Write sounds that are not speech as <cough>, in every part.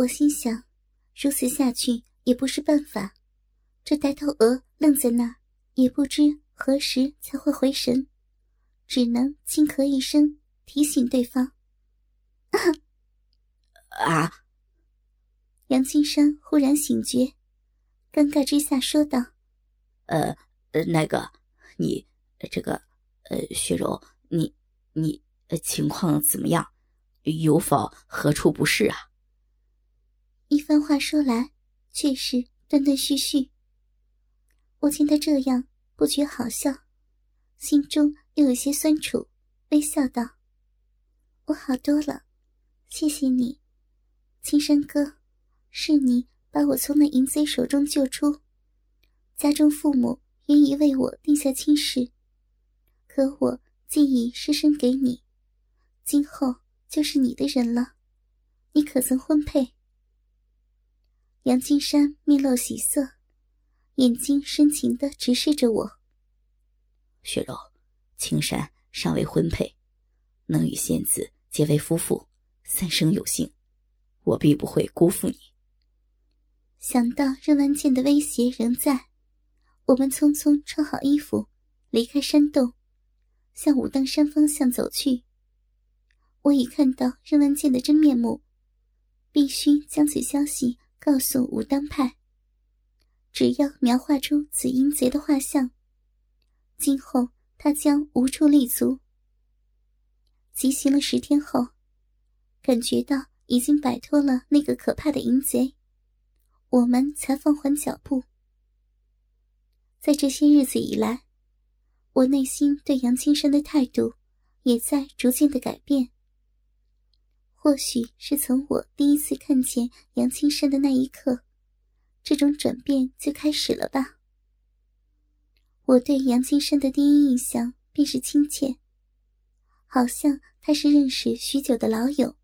我心想，如此下去也不是办法。这呆头鹅愣在那儿，也不知何时才会回神，只能轻咳一声，提醒对方：“啊！” <laughs> 杨青山忽然醒觉，尴尬之下说道：“呃，那个，你这个，呃，雪柔，你你情况怎么样？有否何处不适啊？”一番话说来，却是断断续续。我见他这样，不觉好笑，心中又有些酸楚，微笑道：“我好多了，谢谢你，青山哥。”是你把我从那淫贼手中救出，家中父母愿意为我定下亲事，可我既已失身给你，今后就是你的人了，你可曾婚配？杨金山面露喜色，眼睛深情的直视着我。雪柔，青山尚未婚配，能与仙子结为夫妇，三生有幸，我必不会辜负你。想到任万剑的威胁仍在，我们匆匆穿好衣服，离开山洞，向武当山方向走去。我已看到任万剑的真面目，必须将此消息告诉武当派。只要描画出此淫贼的画像，今后他将无处立足。急行了十天后，感觉到已经摆脱了那个可怕的淫贼。我们才放缓脚步。在这些日子以来，我内心对杨青山的态度也在逐渐的改变。或许是从我第一次看见杨青山的那一刻，这种转变就开始了吧。我对杨青山的第一印象便是亲切，好像他是认识许久的老友，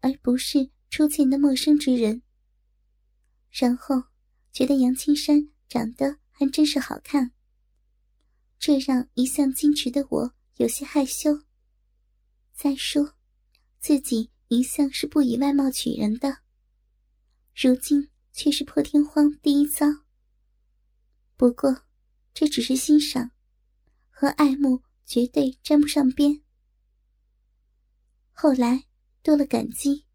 而不是初见的陌生之人。然后，觉得杨青山长得还真是好看，这让一向矜持的我有些害羞。再说，自己一向是不以外貌取人的，如今却是破天荒第一遭。不过，这只是欣赏，和爱慕绝对沾不上边。后来多了感激，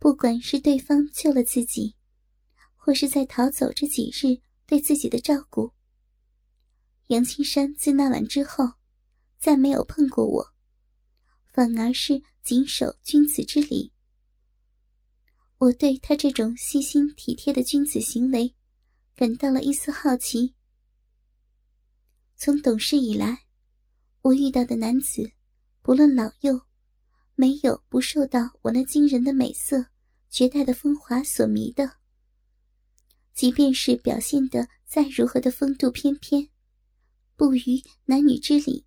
不管是对方救了自己。或是在逃走这几日对自己的照顾，杨青山自那晚之后，再没有碰过我，反而是谨守君子之礼。我对他这种细心体贴的君子行为，感到了一丝好奇。从懂事以来，我遇到的男子，不论老幼，没有不受到我那惊人的美色、绝代的风华所迷的。即便是表现的再如何的风度翩翩，不于男女之礼，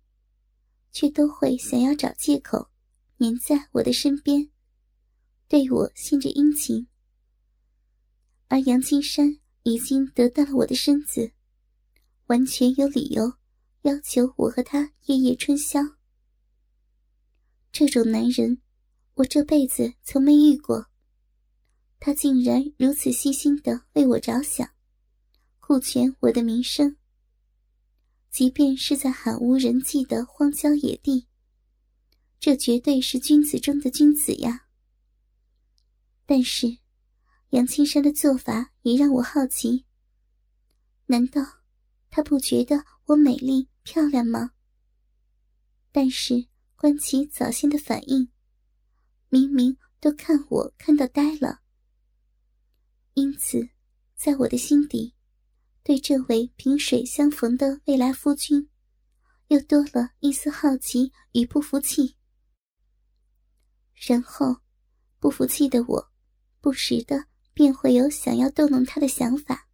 却都会想要找借口黏在我的身边，对我献着殷勤。而杨金山已经得到了我的身子，完全有理由要求我和他夜夜春宵。这种男人，我这辈子从没遇过。他竟然如此细心的为我着想，顾全我的名声。即便是在罕无人迹的荒郊野地，这绝对是君子中的君子呀。但是，杨青山的做法也让我好奇。难道他不觉得我美丽漂亮吗？但是观其早先的反应，明明都看我看到呆了。因此，在我的心底，对这位萍水相逢的未来夫君，又多了一丝好奇与不服气。然后，不服气的我，不时的便会有想要逗弄他的想法。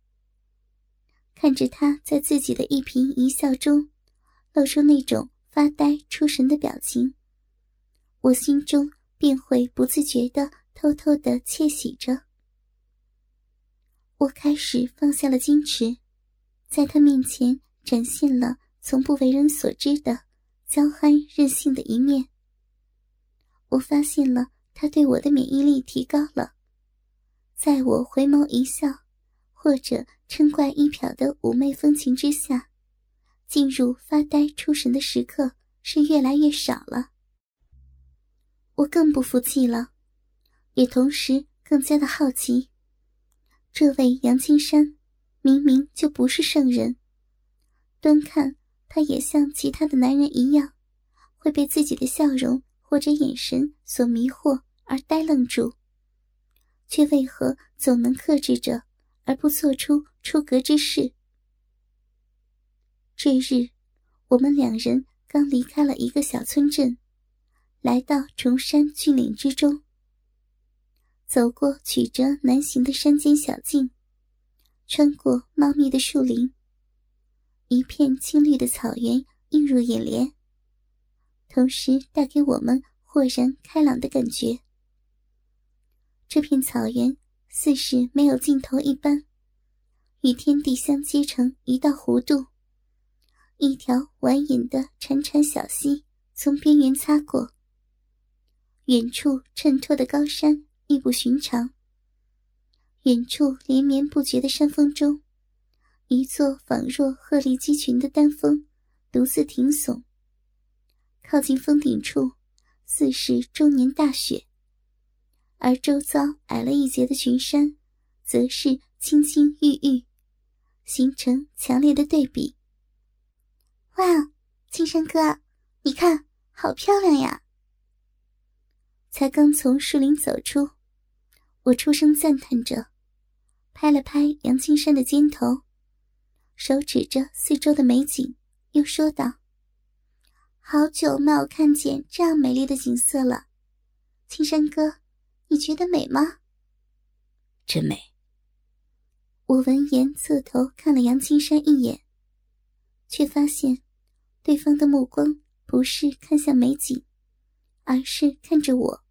看着他在自己的一颦一笑中，露出那种发呆出神的表情，我心中便会不自觉的偷偷的窃喜着。我开始放下了矜持，在他面前展现了从不为人所知的娇憨任性的一面。我发现了他对我的免疫力提高了，在我回眸一笑，或者嗔怪一瞟的妩媚风情之下，进入发呆出神的时刻是越来越少了。我更不服气了，也同时更加的好奇。这位杨青山，明明就不是圣人，端看他也像其他的男人一样，会被自己的笑容或者眼神所迷惑而呆愣住，却为何总能克制着而不做出出格之事？这日，我们两人刚离开了一个小村镇，来到崇山峻岭之中。走过曲折难行的山间小径，穿过茂密的树林，一片青绿的草原映入眼帘，同时带给我们豁然开朗的感觉。这片草原似是没有尽头一般，与天地相接成一道弧度，一条蜿蜒的潺潺小溪从边缘擦过，远处衬托的高山。亦不寻常。远处连绵不绝的山峰中，一座仿若鹤立鸡群的丹峰独自挺耸。靠近峰顶处，似是终年大雪；而周遭矮了一截的群山，则是青青郁郁，形成强烈的对比。哇，青山哥，你看，好漂亮呀！才刚从树林走出，我出声赞叹着，拍了拍杨青山的肩头，手指着四周的美景，又说道：“好久没有看见这样美丽的景色了，青山哥，你觉得美吗？”“真美。”我闻言侧头看了杨青山一眼，却发现对方的目光不是看向美景，而是看着我。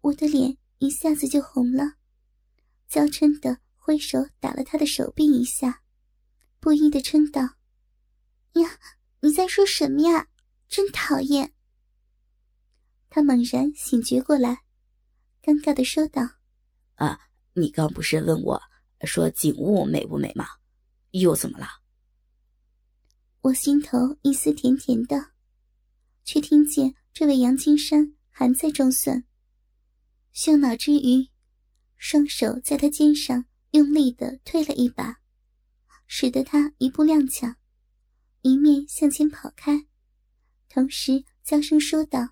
我的脸一下子就红了，娇嗔的挥手打了他的手臂一下，不依的嗔道：“呀，你在说什么呀？真讨厌！”他猛然醒觉过来，尴尬的说道：“啊，你刚不是问我，说景物美不美吗？又怎么了？”我心头一丝甜甜的，却听见这位杨青山还在装蒜。羞恼之余，双手在他肩上用力的推了一把，使得他一步踉跄，一面向前跑开，同时娇声说道：“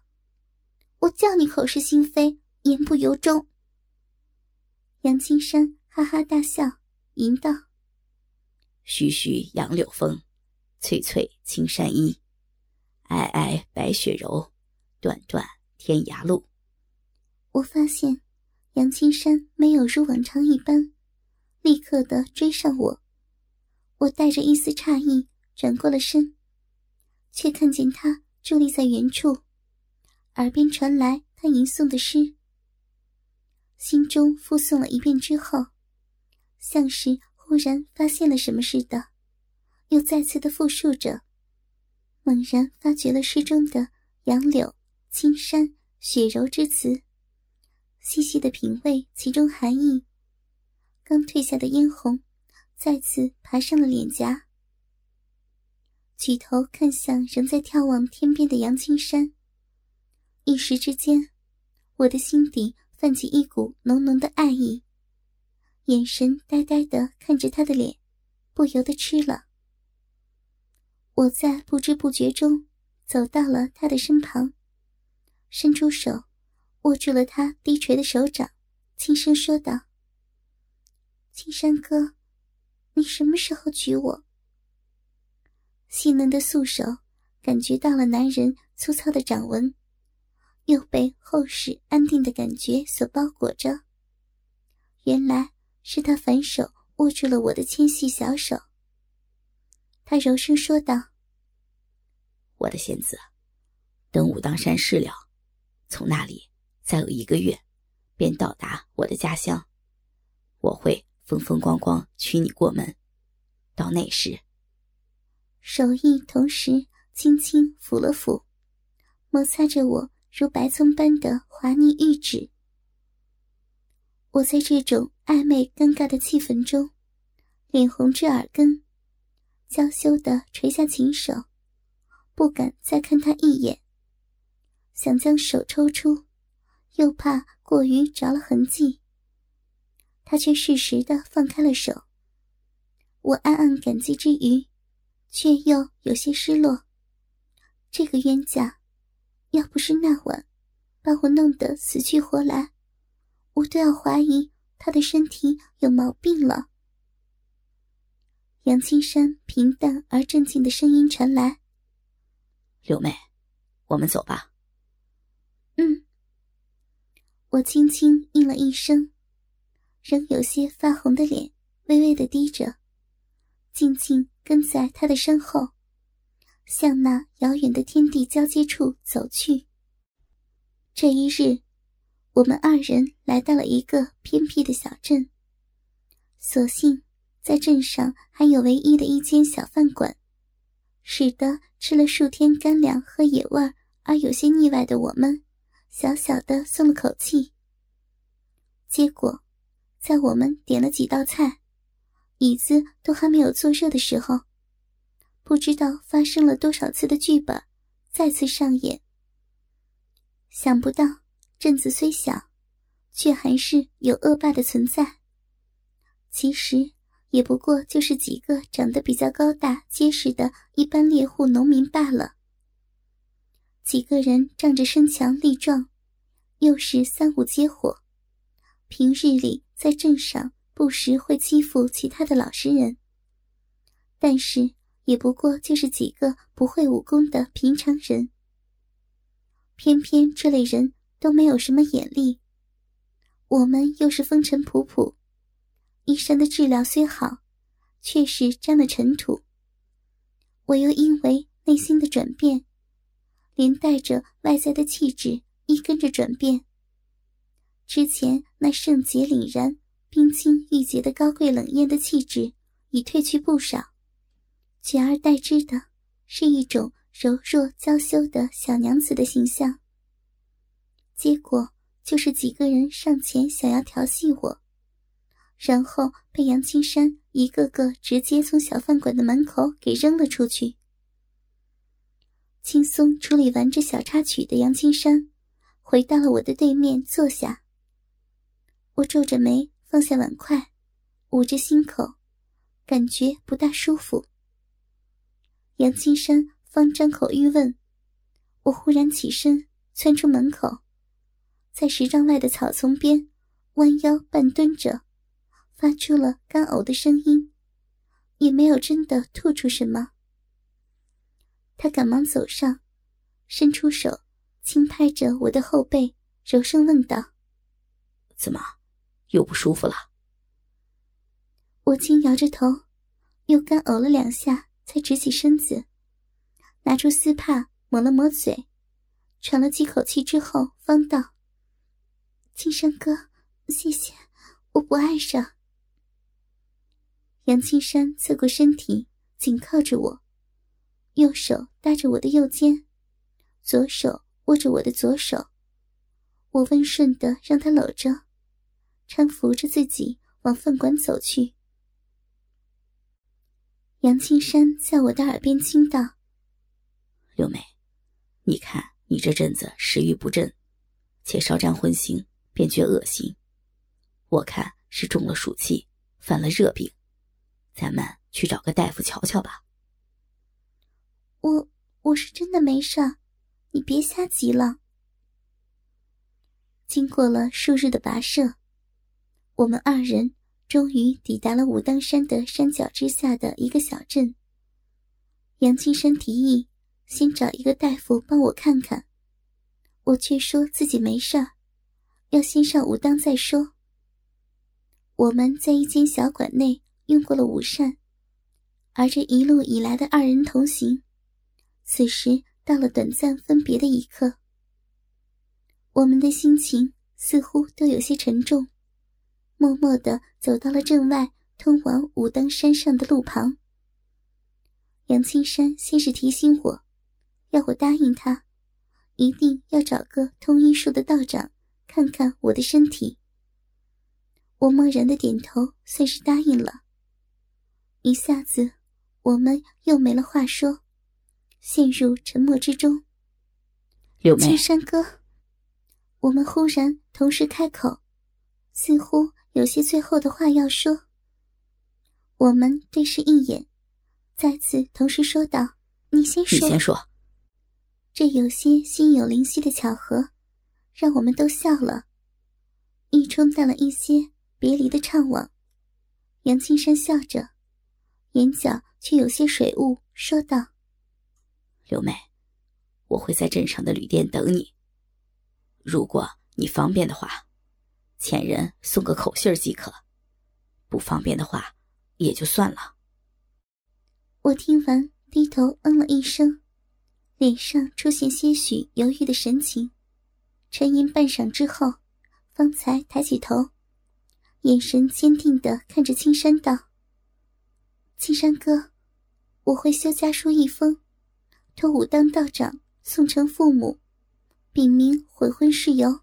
我叫你口是心非，言不由衷。”杨青山哈哈大笑，吟道：“徐徐杨柳风，翠翠青山衣，皑皑白雪柔，段段天涯路。”我发现，杨青山没有如往常一般，立刻的追上我。我带着一丝诧异转过了身，却看见他伫立在原处，耳边传来他吟诵的诗。心中复诵了一遍之后，像是忽然发现了什么似的，又再次的复述着，猛然发觉了诗中的杨柳、青山、雪柔之词。细细的品味其中含义，刚褪下的嫣红再次爬上了脸颊。举头看向仍在眺望天边的杨青山，一时之间，我的心底泛起一股浓浓的爱意，眼神呆呆的看着他的脸，不由得吃了。我在不知不觉中走到了他的身旁，伸出手。握住了他低垂的手掌，轻声说道：“青山哥，你什么时候娶我？”细嫩的素手感觉到了男人粗糙的掌纹，又被厚实安定的感觉所包裹着。原来是他反手握住了我的纤细小手。他柔声说道：“我的仙子，等武当山事了，从那里。”再有一个月，便到达我的家乡。我会风风光光娶你过门。到那时，手艺同时轻轻抚了抚，摩擦着我如白葱般的滑腻玉指。我在这种暧昧尴尬的气氛中，脸红至耳根，娇羞的垂下琴手，不敢再看他一眼。想将手抽出，又怕过于着了痕迹。他却适时的放开了手。我暗暗感激之余，却又有些失落。这个冤家，要不是那晚把我弄得死去活来。我都要怀疑他的身体有毛病了。杨青山平淡而镇静的声音传来：“柳妹，我们走吧。”嗯。我轻轻应了一声，仍有些发红的脸微微的低着，静静跟在他的身后，向那遥远的天地交接处走去。这一日。我们二人来到了一个偏僻的小镇，所幸在镇上还有唯一的一间小饭馆，使得吃了数天干粮和野味而有些腻歪的我们，小小的松了口气。结果，在我们点了几道菜，椅子都还没有坐热的时候，不知道发生了多少次的剧本再次上演。想不到。镇子虽小，却还是有恶霸的存在。其实也不过就是几个长得比较高大结实的一般猎户农民罢了。几个人仗着身强力壮，又是三五结伙，平日里在镇上不时会欺负其他的老实人。但是也不过就是几个不会武功的平常人。偏偏这类人。都没有什么眼力。我们又是风尘仆仆，衣衫的质量虽好，却是沾了尘土。我又因为内心的转变，连带着外在的气质一跟着转变。之前那圣洁凛然、冰清玉洁的高贵冷艳的气质已褪去不少，取而代之的是一种柔弱娇羞的小娘子的形象。结果就是几个人上前想要调戏我，然后被杨青山一个个直接从小饭馆的门口给扔了出去。轻松处理完这小插曲的杨青山，回到了我的对面坐下。我皱着眉放下碗筷，捂着心口，感觉不大舒服。杨青山方张口欲问，我忽然起身窜出门口。在十丈外的草丛边，弯腰半蹲着，发出了干呕的声音，也没有真的吐出什么。他赶忙走上，伸出手，轻拍着我的后背，柔声问道：“怎么，又不舒服了？”我轻摇着头，又干呕了两下，才直起身子，拿出丝帕抹了抹嘴，喘了几口气之后，方道。青山哥，谢谢，我不碍事。杨青山侧过身体，紧靠着我，右手搭着我的右肩，左手握着我的左手。我温顺的让他搂着，搀扶着自己往饭馆走去。杨青山在我的耳边轻道：“六妹，你看你这阵子食欲不振，且稍沾荤腥。”便觉恶心，我看是中了暑气，犯了热病，咱们去找个大夫瞧瞧吧。我我是真的没事，你别瞎急了。经过了数日的跋涉，我们二人终于抵达了武当山的山脚之下的一个小镇。杨青山提议先找一个大夫帮我看看，我却说自己没事儿。要先上武当再说。我们在一间小馆内用过了午膳，而这一路以来的二人同行，此时到了短暂分别的一刻，我们的心情似乎都有些沉重，默默的走到了镇外通往武当山上的路旁。杨青山先是提醒我，要我答应他，一定要找个通医术的道长。看看我的身体。我默然的点头，算是答应了。一下子，我们又没了话说，陷入沉默之中。柳梅，青山哥，我们忽然同时开口，似乎有些最后的话要说。我们对视一眼，再次同时说道：“你先说。”你先说。这有些心有灵犀的巧合，让我们都笑了，亦冲淡了一些别离的怅惘。杨青山笑着，眼角却有些水雾，说道：“刘梅，我会在镇上的旅店等你。如果你方便的话，遣人送个口信即可；不方便的话。”也就算了。我听完，低头嗯了一声，脸上出现些许犹豫的神情，沉吟半晌之后，方才抬起头，眼神坚定的看着青山道：“青山哥，我会修家书一封，托武当道长送成父母，禀明悔婚事由，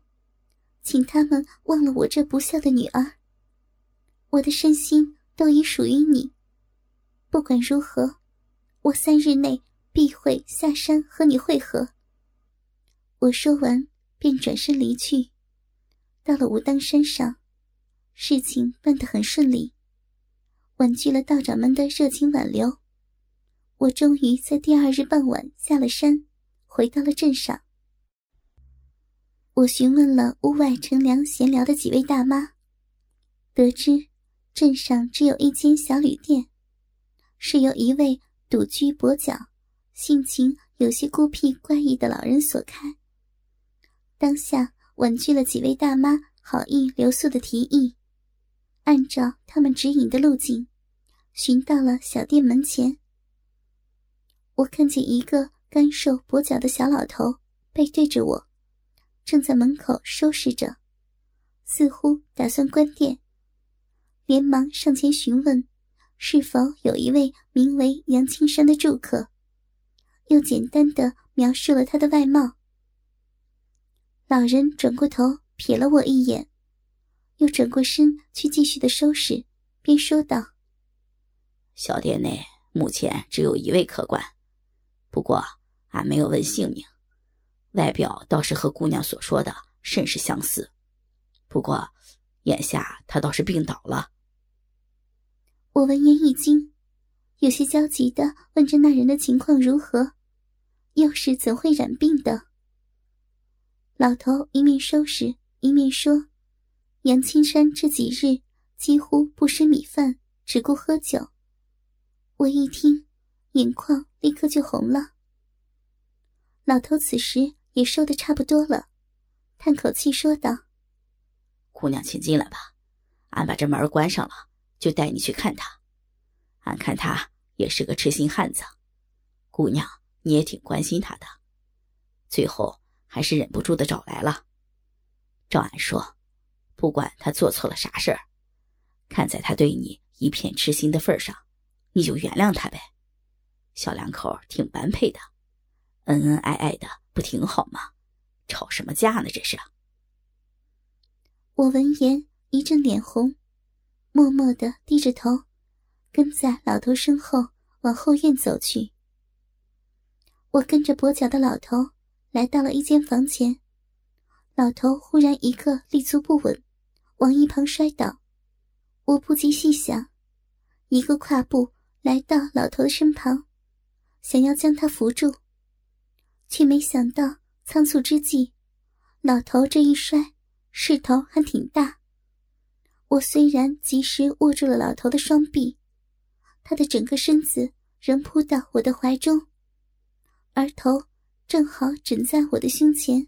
请他们忘了我这不孝的女儿。我的身心。”都已属于你。不管如何，我三日内必会下山和你会合。我说完，便转身离去。到了武当山上，事情办得很顺利，婉拒了道长们的热情挽留。我终于在第二日傍晚下了山，回到了镇上。我询问了屋外乘凉闲聊的几位大妈，得知。镇上只有一间小旅店，是由一位独居跛脚、性情有些孤僻怪异的老人所开。当下婉拒了几位大妈好意留宿的提议，按照他们指引的路径，寻到了小店门前。我看见一个干瘦跛脚的小老头背对着我，正在门口收拾着，似乎打算关店。连忙上前询问，是否有一位名为杨青山的住客，又简单的描述了他的外貌。老人转过头瞥了我一眼，又转过身去继续的收拾，便说道：“小店内目前只有一位客官，不过俺没有问姓名，外表倒是和姑娘所说的甚是相似。不过眼下他倒是病倒了。”我闻言一惊，有些焦急的问着那人的情况如何，又是怎会染病的？老头一面收拾一面说：“杨青山这几日几乎不吃米饭，只顾喝酒。”我一听，眼眶立刻就红了。老头此时也说的差不多了，叹口气说道：“姑娘，请进来吧，俺把这门关上了。”就带你去看他，俺看他也是个痴心汉子，姑娘你也挺关心他的，最后还是忍不住的找来了。照俺说，不管他做错了啥事儿，看在他对你一片痴心的份上，你就原谅他呗。小两口挺般配的，恩恩爱爱的，不挺好吗？吵什么架呢？这是。我闻言一阵脸红。默默的低着头，跟在老头身后往后院走去。我跟着跛脚的老头来到了一间房前，老头忽然一个立足不稳，往一旁摔倒。我不及细想，一个跨步来到老头的身旁，想要将他扶住，却没想到仓促之际，老头这一摔势头还挺大。我虽然及时握住了老头的双臂，他的整个身子仍扑到我的怀中，而头正好枕在我的胸前，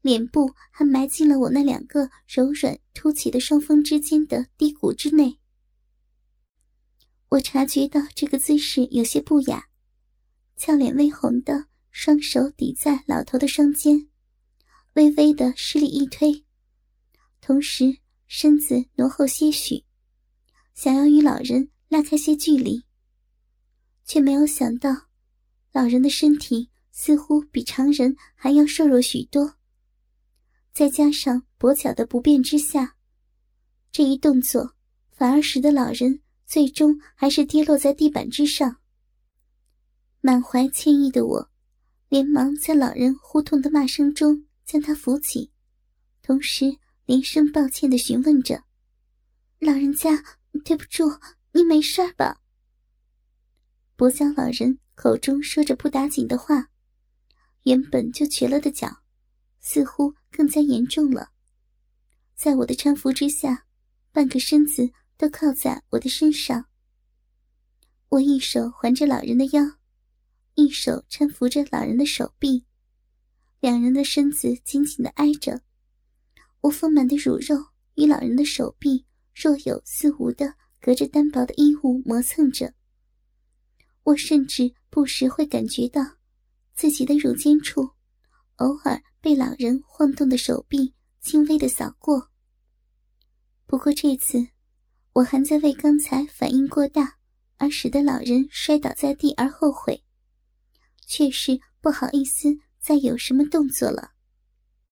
脸部还埋进了我那两个柔软凸起的双峰之间的低谷之内。我察觉到这个姿势有些不雅，俏脸微红的双手抵在老头的双肩，微微的施力一推，同时。身子挪后些许，想要与老人拉开些距离，却没有想到，老人的身体似乎比常人还要瘦弱许多。再加上跛脚的不便之下，这一动作反而使得老人最终还是跌落在地板之上。满怀歉意的我，连忙在老人呼痛的骂声中将他扶起，同时连声抱歉的询问着：“老人家，对不住，你没事吧？”跛脚老人口中说着不打紧的话，原本就瘸了的脚，似乎更加严重了。在我的搀扶之下，半个身子都靠在我的身上。我一手环着老人的腰，一手搀扶着老人的手臂，两人的身子紧紧的挨着。我丰满的乳肉与老人的手臂若有似无的隔着单薄的衣物磨蹭着。我甚至不时会感觉到自己的乳尖处偶尔被老人晃动的手臂轻微的扫过。不过这次，我还在为刚才反应过大而使得老人摔倒在地而后悔，却是不好意思再有什么动作了。